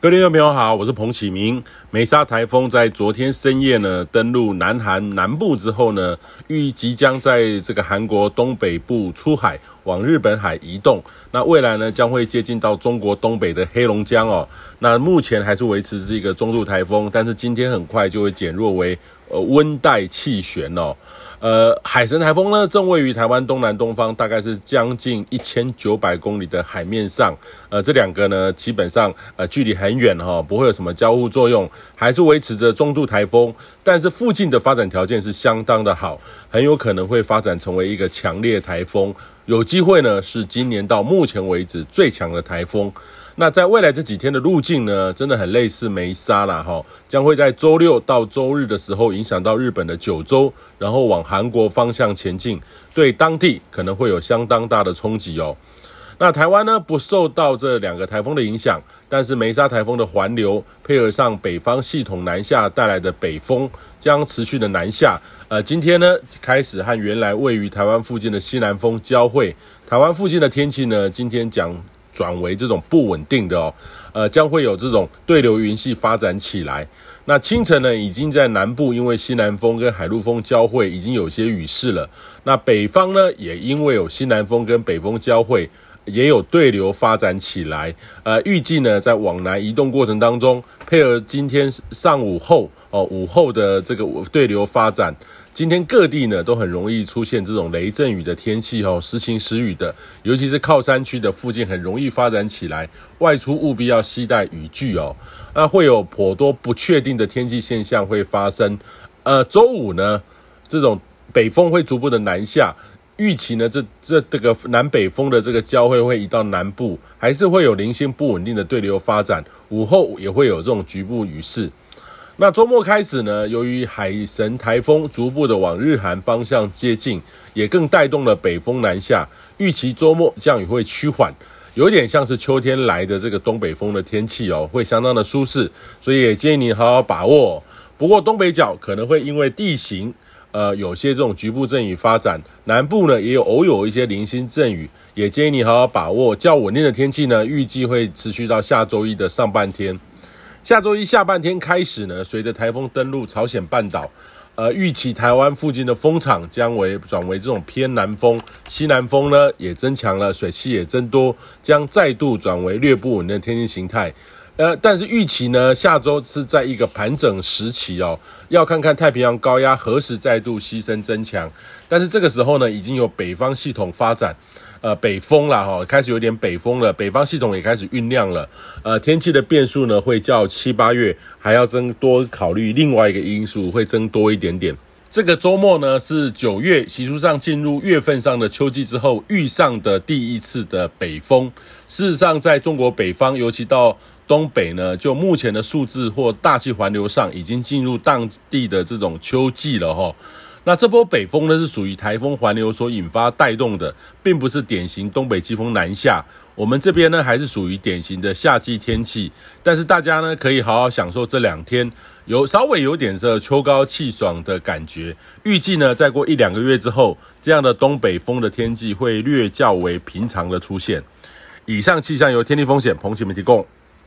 各位听众朋友好，我是彭启明。梅沙台风在昨天深夜呢登陆南韩南部之后呢，预即将在这个韩国东北部出海往日本海移动。那未来呢将会接近到中国东北的黑龙江哦。那目前还是维持是一个中度台风，但是今天很快就会减弱为呃温带气旋哦。呃，海神台风呢，正位于台湾东南东方，大概是将近一千九百公里的海面上。呃，这两个呢，基本上呃距离很远哈，不会有什么交互作用，还是维持着中度台风。但是附近的发展条件是相当的好，很有可能会发展成为一个强烈台风，有机会呢是今年到目前为止最强的台风。那在未来这几天的路径呢，真的很类似梅沙啦哈，将会在周六到周日的时候影响到日本的九州，然后往韩国方向前进，对当地可能会有相当大的冲击哦。那台湾呢，不受到这两个台风的影响，但是梅沙台风的环流配合上北方系统南下带来的北风，将持续的南下。呃，今天呢开始和原来位于台湾附近的西南风交汇，台湾附近的天气呢，今天将。转为这种不稳定的哦，呃，将会有这种对流云系发展起来。那清晨呢，已经在南部因为西南风跟海陆风交汇，已经有些雨势了。那北方呢，也因为有西南风跟北风交汇，也有对流发展起来。呃，预计呢，在往南移动过程当中，配合今天上午后哦午后的这个对流发展。今天各地呢都很容易出现这种雷阵雨的天气哦，时晴时雨的，尤其是靠山区的附近很容易发展起来，外出务必要携带雨具哦。那会有颇多不确定的天气现象会发生。呃，周五呢，这种北风会逐步的南下，预期呢这这这个南北风的这个交汇会移到南部，还是会有零星不稳定的对流发展，午后也会有这种局部雨势。那周末开始呢，由于海神台风逐步的往日韩方向接近，也更带动了北风南下。预期周末降雨会趋缓，有点像是秋天来的这个东北风的天气哦，会相当的舒适，所以也建议你好好把握。不过东北角可能会因为地形，呃，有些这种局部阵雨发展，南部呢也有偶有一些零星阵雨，也建议你好好把握。较稳定的天气呢，预计会持续到下周一的上半天。下周一下半天开始呢，随着台风登陆朝鲜半岛，呃，预期台湾附近的风场将为转为这种偏南风，西南风呢也增强了，水汽也增多，将再度转为略不稳定的天气形态。呃，但是预期呢，下周是在一个盘整时期哦，要看看太平洋高压何时再度牺牲增强。但是这个时候呢，已经有北方系统发展。呃，北风啦，哈，开始有点北风了，北方系统也开始酝酿了。呃，天气的变数呢，会较七八月还要增多，考虑另外一个因素会增多一点点。这个周末呢，是九月习俗上进入月份上的秋季之后遇上的第一次的北风。事实上，在中国北方，尤其到东北呢，就目前的数字或大气环流上，已经进入当地的这种秋季了，哈。那这波北风呢，是属于台风环流所引发带动的，并不是典型东北季风南下。我们这边呢，还是属于典型的夏季天气。但是大家呢，可以好好享受这两天有稍微有点这秋高气爽的感觉。预计呢，再过一两个月之后，这样的东北风的天气会略较为平常的出现。以上气象由天气风险彭启明提供。